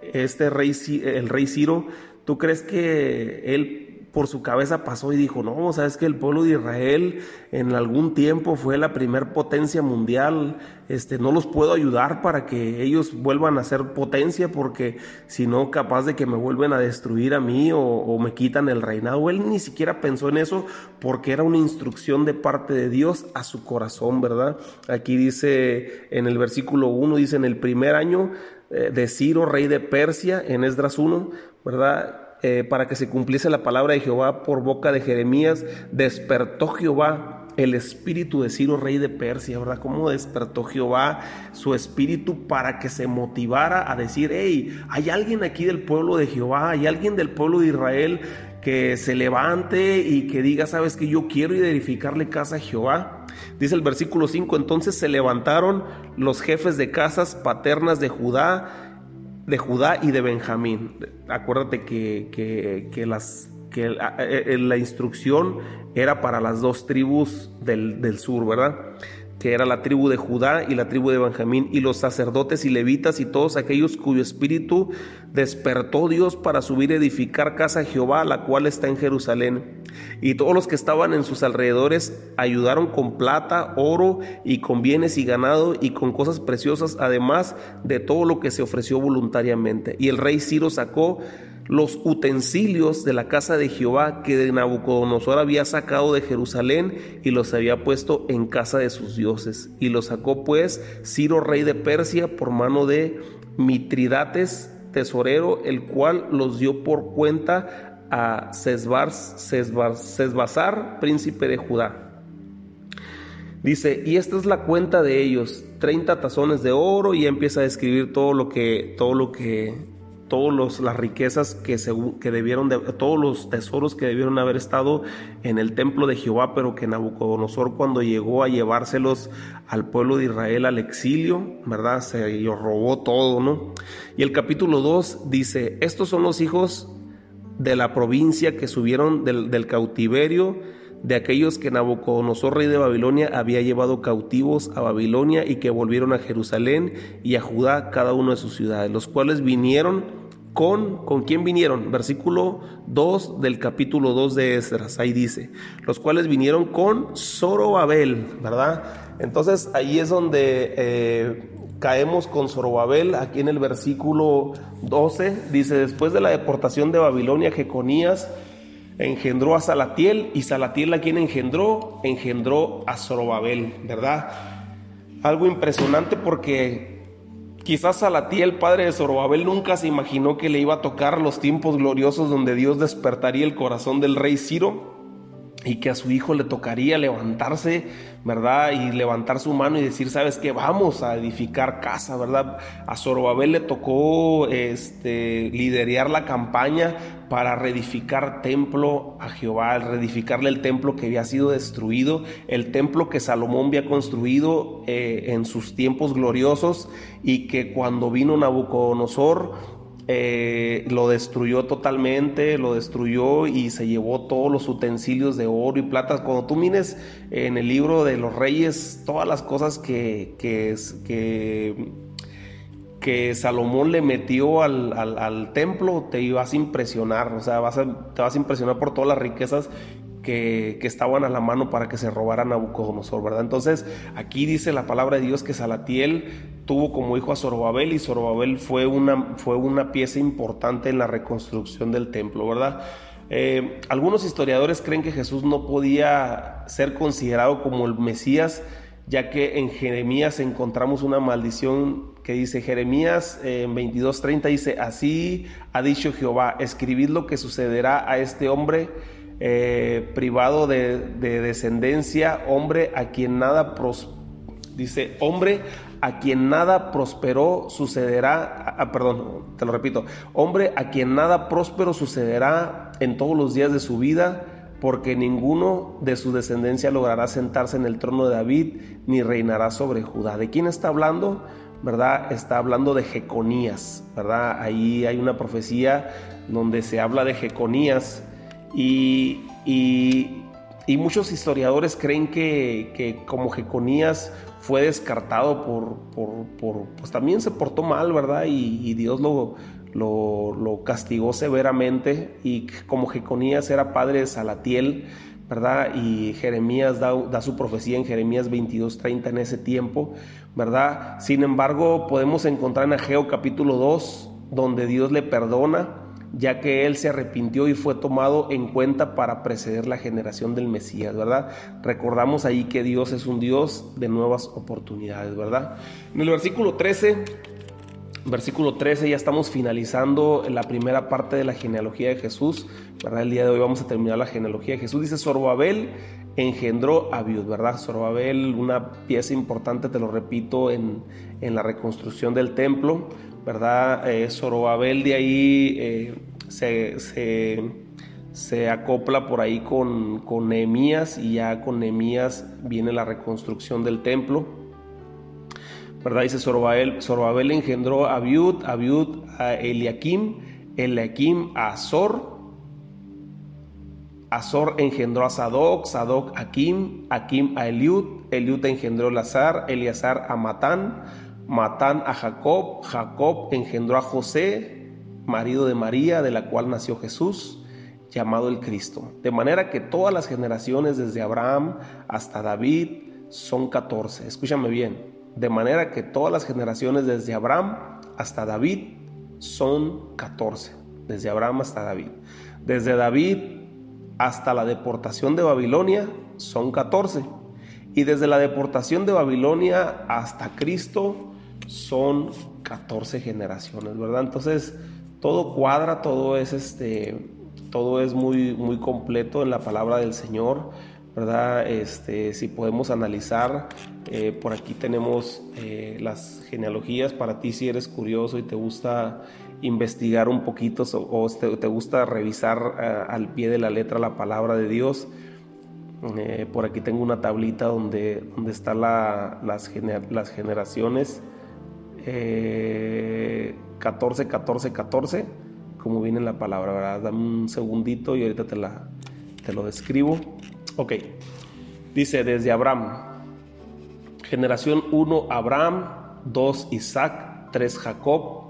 este rey, el rey Ciro, ¿tú crees que él por su cabeza pasó y dijo, no, sabes que el pueblo de Israel en algún tiempo fue la primer potencia mundial, este, no los puedo ayudar para que ellos vuelvan a ser potencia porque si no capaz de que me vuelven a destruir a mí o, me quitan el reinado. Él ni siquiera pensó en eso porque era una instrucción de parte de Dios a su corazón, ¿verdad? Aquí dice en el versículo 1, dice en el primer año eh, de Ciro, rey de Persia, en Esdras 1, ¿verdad? Eh, para que se cumpliese la palabra de Jehová por boca de Jeremías, despertó Jehová el espíritu de Ciro, rey de Persia, ¿verdad? ¿Cómo despertó Jehová su espíritu para que se motivara a decir, hey, hay alguien aquí del pueblo de Jehová, hay alguien del pueblo de Israel que se levante y que diga, sabes que yo quiero edificarle casa a Jehová. Dice el versículo 5, entonces se levantaron los jefes de casas paternas de Judá de Judá y de Benjamín. Acuérdate que, que, las, que la, eh, eh, la, instrucción era para las dos tribus del, del sur, ¿verdad? Que era la tribu de Judá y la tribu de Benjamín, y los sacerdotes y levitas y todos aquellos cuyo espíritu despertó Dios para subir a edificar casa a Jehová, la cual está en Jerusalén. Y todos los que estaban en sus alrededores ayudaron con plata, oro y con bienes y ganado y con cosas preciosas, además de todo lo que se ofreció voluntariamente. Y el rey Ciro sacó los utensilios de la casa de Jehová que Nabucodonosor había sacado de Jerusalén y los había puesto en casa de sus dioses. Y los sacó pues Ciro, rey de Persia, por mano de Mitridates, tesorero, el cual los dio por cuenta a Sesbazar, príncipe de Judá. Dice, y esta es la cuenta de ellos, 30 tazones de oro, y empieza a describir todo lo que, todo lo que todas las riquezas que, se, que debieron, de, todos los tesoros que debieron haber estado en el templo de Jehová, pero que Nabucodonosor cuando llegó a llevárselos al pueblo de Israel al exilio, ¿verdad? Se robó todo, ¿no? Y el capítulo 2 dice, estos son los hijos de la provincia que subieron del, del cautiverio, de aquellos que Nabucodonosor, rey de Babilonia, había llevado cautivos a Babilonia y que volvieron a Jerusalén y a Judá, cada uno de sus ciudades, los cuales vinieron con, ¿con quién vinieron? Versículo 2 del capítulo 2 de Esdras, ahí dice, los cuales vinieron con Zorobabel, ¿verdad? Entonces ahí es donde eh, caemos con Zorobabel, aquí en el versículo 12, dice, después de la deportación de Babilonia, Jeconías engendró a Salatiel, y Salatiel a quien engendró, engendró a Zorobabel, ¿verdad? Algo impresionante porque Quizás Salatiel, padre de Zorobabel, nunca se imaginó que le iba a tocar los tiempos gloriosos donde Dios despertaría el corazón del rey Ciro y que a su hijo le tocaría levantarse, ¿verdad? Y levantar su mano y decir, ¿sabes qué? Vamos a edificar casa, ¿verdad? A Zorobabel le tocó este, liderar la campaña para reedificar templo a Jehová, reedificarle el templo que había sido destruido, el templo que Salomón había construido eh, en sus tiempos gloriosos y que cuando vino Nabucodonosor eh, lo destruyó totalmente, lo destruyó y se llevó todos los utensilios de oro y plata. Cuando tú mires en el libro de los reyes, todas las cosas que, que, Salomón le metió al, templo, te ibas a impresionar, o sea, vas te vas a impresionar por todas las riquezas que, estaban a la mano para que se robaran a Nabucodonosor, ¿verdad? Entonces, aquí dice la palabra de Dios que Salatiel tuvo como hijo a Zorobabel y Zorobabel fue una, fue una pieza importante en la reconstrucción del templo, ¿verdad? Eh, algunos historiadores creen que Jesús no podía ser considerado como el Mesías, ya que en Jeremías encontramos una maldición que dice Jeremías en 22:30 dice, así ha dicho Jehová, escribid lo que sucederá a este hombre eh, privado de, descendencia, hombre a quien nada dice, hombre a quien nada prosperó sucederá, ah, ah, perdón, te lo repito, hombre a quien nada próspero sucederá en todos los días de su vida, porque ninguno de su descendencia logrará sentarse en el trono de David, ni reinará sobre Judá. ¿De quién está hablando? ¿Verdad? Está hablando de Jeconías, ¿verdad? Ahí hay una profecía donde se habla de Jeconías y, muchos historiadores creen que, como Jeconías fue descartado por, pues también se portó mal, ¿verdad? Y, Dios lo, lo, castigó severamente y como Jeconías era padre de Salatiel, ¿verdad? Y Jeremías da, da su profecía en Jeremías 22:30 en ese tiempo, ¿verdad? Sin embargo, podemos encontrar en Ageo capítulo 2, donde Dios le perdona ya que él se arrepintió y fue tomado en cuenta para preceder la generación del Mesías, ¿verdad? Recordamos ahí que Dios es un Dios de nuevas oportunidades, ¿verdad? En el versículo 13, versículo 13 ya estamos finalizando la primera parte de la genealogía de Jesús, ¿verdad? El día de hoy vamos a terminar la genealogía de Jesús. Dice Zorobabel engendró a Biud, ¿verdad? Zorobabel, una pieza importante, te lo repito, en, en la reconstrucción del templo, ¿verdad? Eh, Zorobabel de ahí eh, se, acopla por ahí con, con Nehemías y ya con Nehemías viene la reconstrucción del templo. ¿Verdad? Dice Zorobabel, Zorobabel engendró a Abiud, Abiud a Eliakim, Eliakim a Azor, Azor engendró a Sadoc, Sadoc a Akim, Akim a Eliud, Eliud engendró a Lazar, Eleazar a Matán, Matán a Jacob, Jacob engendró a José, marido de María, de la cual nació Jesús, llamado el Cristo. De manera que todas las generaciones desde Abraham hasta David son 14. Escúchame bien. De manera que todas las generaciones desde Abraham hasta David son 14. Desde Abraham hasta David. Desde David hasta la deportación de Babilonia son 14. Y desde la deportación de Babilonia hasta Cristo son 14 generaciones, ¿verdad? Entonces, todo cuadra, todo es este todo es muy muy completo en la palabra del Señor, ¿verdad? Este, si podemos analizar, eh, por aquí tenemos eh, las genealogías para ti si eres curioso y te gusta investigar un poquito o te, gusta revisar eh, al pie de la letra la palabra de Dios. por aquí tengo una tablita donde, donde están las, las generaciones 14, 14, 14, como viene en la palabra, ¿verdad? Dame un segundito y ahorita te, la, te lo describo. Ok, dice desde Abraham, generación 1 Abraham, 2 Isaac, 3 Jacob,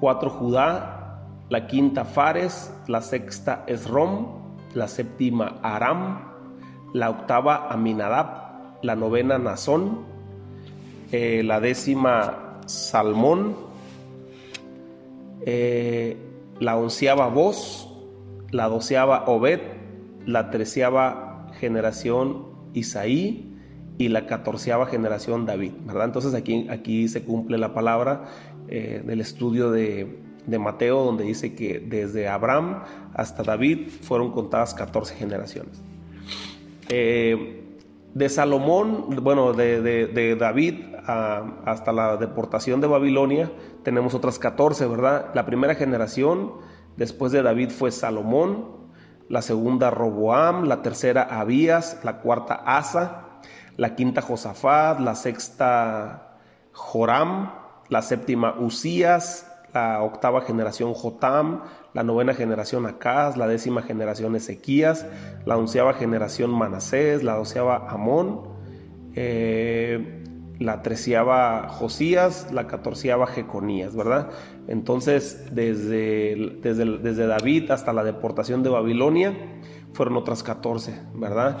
4 Judá, la quinta Fares, la sexta Esrom, la séptima Aram, la octava Aminadab, la novena Nazón, eh, la décima Salmón, eh, la onceava voz, la doceava Obed, la treceava generación Isaí y la catorceava generación David, ¿verdad? Entonces aquí, aquí se cumple la palabra eh, del estudio de, de, Mateo, donde dice que desde Abraham hasta David fueron contadas 14 generaciones. Eh, de Salomón, bueno, de, de, David hasta la deportación de Babilonia, tenemos otras 14, ¿verdad? La primera generación después de David fue Salomón, la segunda Roboam, la tercera Abías, la cuarta Asa, la quinta Josafat, la sexta Joram, la séptima Usías, la octava generación Jotam, la novena generación Acaz, la décima generación Ezequías, la onceava generación Manasés, la doceava Amón, eh, la treceava Josías, la catorceava Jeconías, ¿verdad? Entonces, desde, desde, desde David hasta la deportación de Babilonia, fueron otras 14, ¿verdad?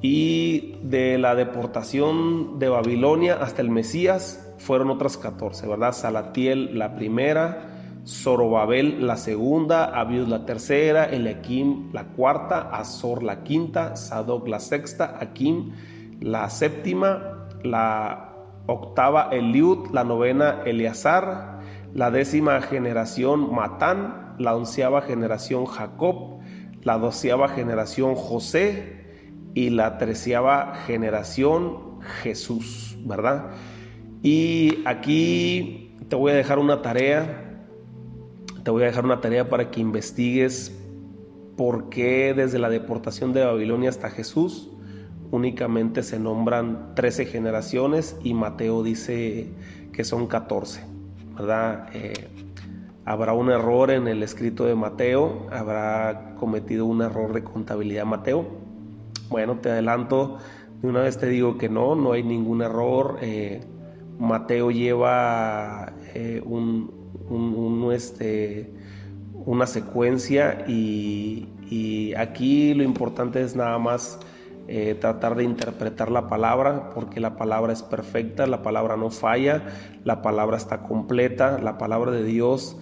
Y de la deportación de Babilonia hasta el Mesías fueron otras 14, ¿verdad? Salatiel la primera, Zorobabel la segunda, Abiud la tercera, Eliakim la cuarta, Azor la quinta, Sadoc la sexta, Akim la séptima, la octava Eliud, la novena Eleazar, la décima generación Matán, la onceava generación Jacob, la doceava generación José y la treceava generación Jesús, ¿verdad? Y aquí te voy a dejar una tarea te voy a dejar una tarea para que investigues por qué desde la deportación de Babilonia hasta Jesús únicamente se nombran 13 generaciones y Mateo dice que son 14, ¿verdad? Eh, habrá un error en el escrito de Mateo, habrá cometido un error de contabilidad Mateo. Bueno, te adelanto, de una vez te digo que no, no hay ningún error. Eh, Mateo lleva eh, un, este, una secuencia y, aquí lo importante es nada más eh, tratar de interpretar la palabra porque la palabra es perfecta, la palabra no falla, la palabra está completa, la palabra de Dios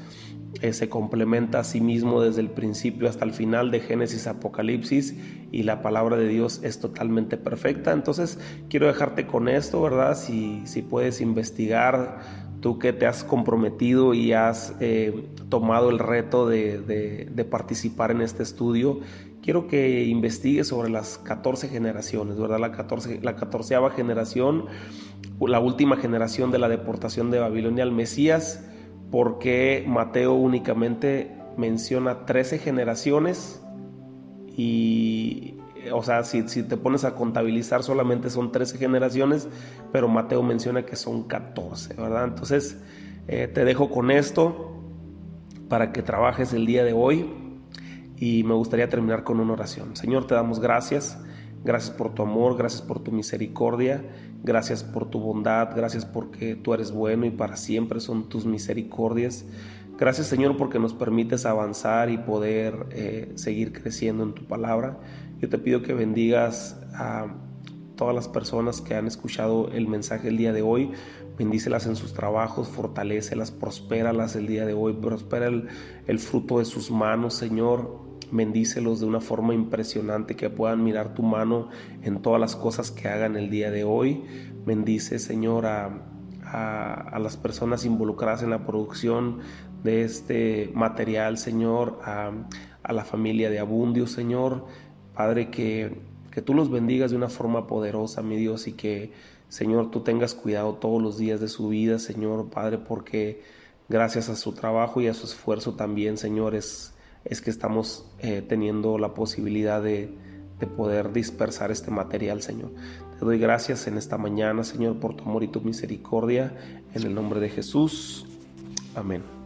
eh, se complementa a sí mismo desde el principio hasta el final de Génesis Apocalipsis y la palabra de Dios es totalmente perfecta. Entonces quiero dejarte con esto, ¿verdad? Si, si puedes investigar tú que te has comprometido y has eh, tomado el reto de, participar en este estudio, quiero que investigues sobre las 14 generaciones, ¿verdad? La, 14, la 14 generación, la última generación de la deportación de Babilonia al Mesías, porque Mateo únicamente menciona 13 generaciones y o sea, si, te pones a contabilizar solamente son 13 generaciones, pero Mateo menciona que son 14, ¿verdad? Entonces, eh, te dejo con esto para que trabajes el día de hoy y me gustaría terminar con una oración. Señor, te damos gracias. Gracias por tu amor, gracias por tu misericordia, gracias por tu bondad, gracias porque tú eres bueno y para siempre son tus misericordias. Gracias Señor porque nos permites avanzar y poder eh, seguir creciendo en tu palabra. Yo te pido que bendigas a todas las personas que han escuchado el mensaje el día de hoy. Bendícelas en sus trabajos, fortalecelas, prospéralas el día de hoy, prospera el, el fruto de sus manos, Señor. Bendícelos de una forma impresionante, que puedan mirar tu mano en todas las cosas que hagan el día de hoy. Bendice, Señor, a, a, las personas involucradas en la producción de este material, Señor, a, a la familia de Abundio, Señor. Padre, que, que tú los bendigas de una forma poderosa, mi Dios, y que, Señor, tú tengas cuidado todos los días de su vida, Señor, Padre, porque gracias a su trabajo y a su esfuerzo también, Señor, es, que estamos eh, teniendo la posibilidad de, de poder dispersar este material, Señor. Te doy gracias en esta mañana, Señor, por tu amor y tu misericordia. En el nombre de Jesús. Amén.